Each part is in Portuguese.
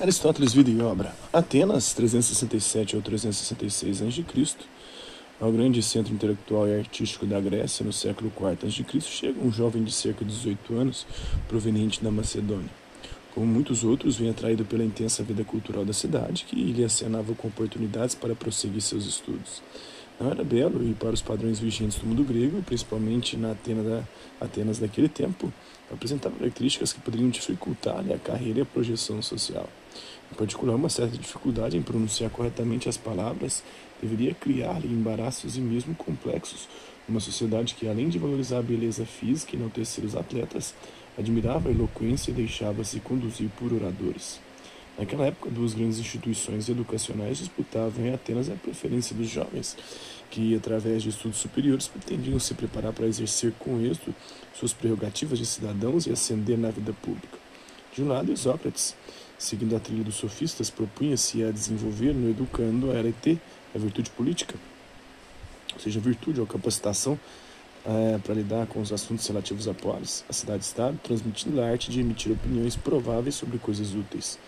Aristóteles, vida e obra. Atenas, 367 ou 366 a.C., ao grande centro intelectual e artístico da Grécia no século IV a.C., chega um jovem de cerca de 18 anos, proveniente da Macedônia. Como muitos outros, vem atraído pela intensa vida cultural da cidade, que lhe acenava com oportunidades para prosseguir seus estudos. Não era belo e, para os padrões vigentes do mundo grego, principalmente na Atena da, Atenas daquele tempo, apresentava características que poderiam dificultar-lhe a carreira e a projeção social. Em particular, uma certa dificuldade em pronunciar corretamente as palavras deveria criar-lhe embaraços e mesmo complexos numa sociedade que, além de valorizar a beleza física e enaltecer os atletas, admirava a eloquência e deixava-se conduzir por oradores. Naquela época, duas grandes instituições educacionais disputavam em Atenas a preferência dos jovens, que, através de estudos superiores, pretendiam se preparar para exercer com êxito suas prerrogativas de cidadãos e ascender na vida pública. De um lado, Sócrates, seguindo a trilha dos sofistas, propunha-se a desenvolver no educando a arete, a virtude política, ou seja, a virtude ou capacitação é, para lidar com os assuntos relativos à polis, a cidade-estado, transmitindo a arte de emitir opiniões prováveis sobre coisas úteis.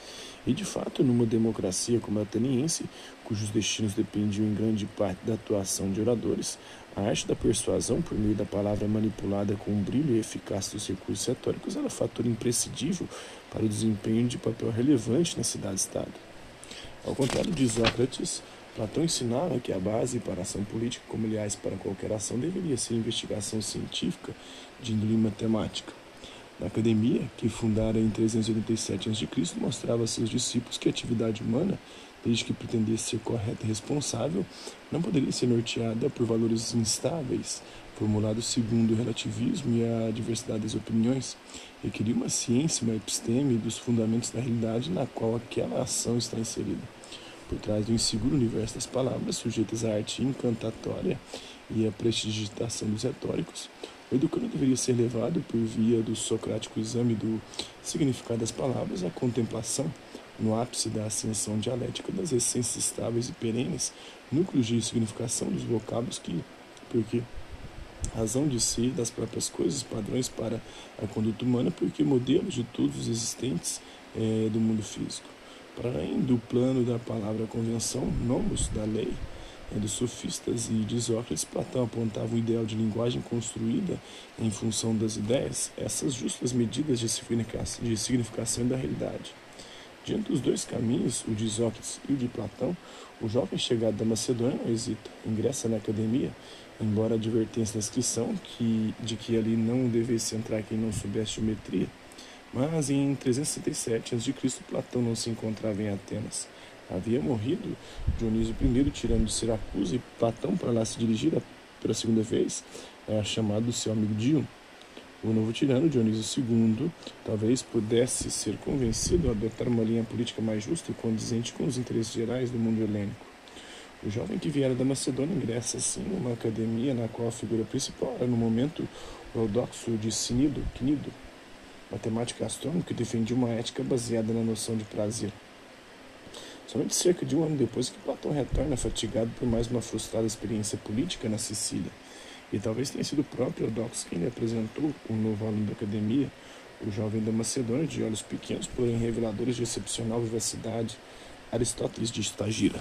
E de fato, numa democracia como a ateniense, cujos destinos dependiam em grande parte da atuação de oradores, a arte da persuasão por meio da palavra manipulada com o brilho e eficácia dos recursos retóricos era fator imprescindível para o desempenho de papel relevante na cidade-estado. Ao contrário de Sócrates, Platão ensinava que a base para a ação política, como aliás para qualquer ação, deveria ser investigação científica de índole matemática. Na academia, que fundara em 387 a.C., mostrava a seus discípulos que a atividade humana, desde que pretendesse ser correta e responsável, não poderia ser norteada por valores instáveis, formulados segundo o relativismo e a diversidade das opiniões. Requeria uma ciência, uma episteme dos fundamentos da realidade na qual aquela ação está inserida. Por trás do inseguro universo das palavras, sujeitas à arte encantatória e à prestidigitação dos retóricos, o educando deveria ser levado por via do socrático exame do significado das palavras à contemplação, no ápice da ascensão dialética das essências estáveis e perenes, núcleos de significação dos vocábulos que, porque razão de ser das próprias coisas, padrões para a conduta humana, porque modelos de todos os existentes é, do mundo físico. Para além do plano da palavra convenção, nomos da lei, dos sofistas e de Sócrates, Platão apontava o ideal de linguagem construída em função das ideias, essas justas medidas de significação, da realidade. Diante dos dois caminhos, o de Sócrates e o de Platão, o jovem chegado da Macedônia não hesita, ingressa na academia, embora a advertência da inscrição que, de que ali não devesse entrar quem não soubesse geometria. Mas em 367 a.C., Platão não se encontrava em Atenas havia morrido Dionísio I, tirando de Siracusa, e Platão, para lá se dirigir pela segunda vez, é chamado do seu amigo Dion. O novo tirano, Dionísio II, talvez pudesse ser convencido a adotar uma linha política mais justa e condizente com os interesses gerais do mundo helênico. O jovem que viera da Macedônia ingressa, assim, numa academia na qual a figura principal era, no momento, o Eudoxo de Sinido, matemático astrônomo que defendia uma ética baseada na noção de prazer. Somente cerca de um ano depois que Platão retorna fatigado por mais uma frustrada experiência política na Sicília. E talvez tenha sido o próprio Eudoxo quem lhe apresentou o novo aluno da academia, o jovem da Macedônia, de olhos pequenos, porém reveladores de excepcional vivacidade, Aristóteles de Estagira.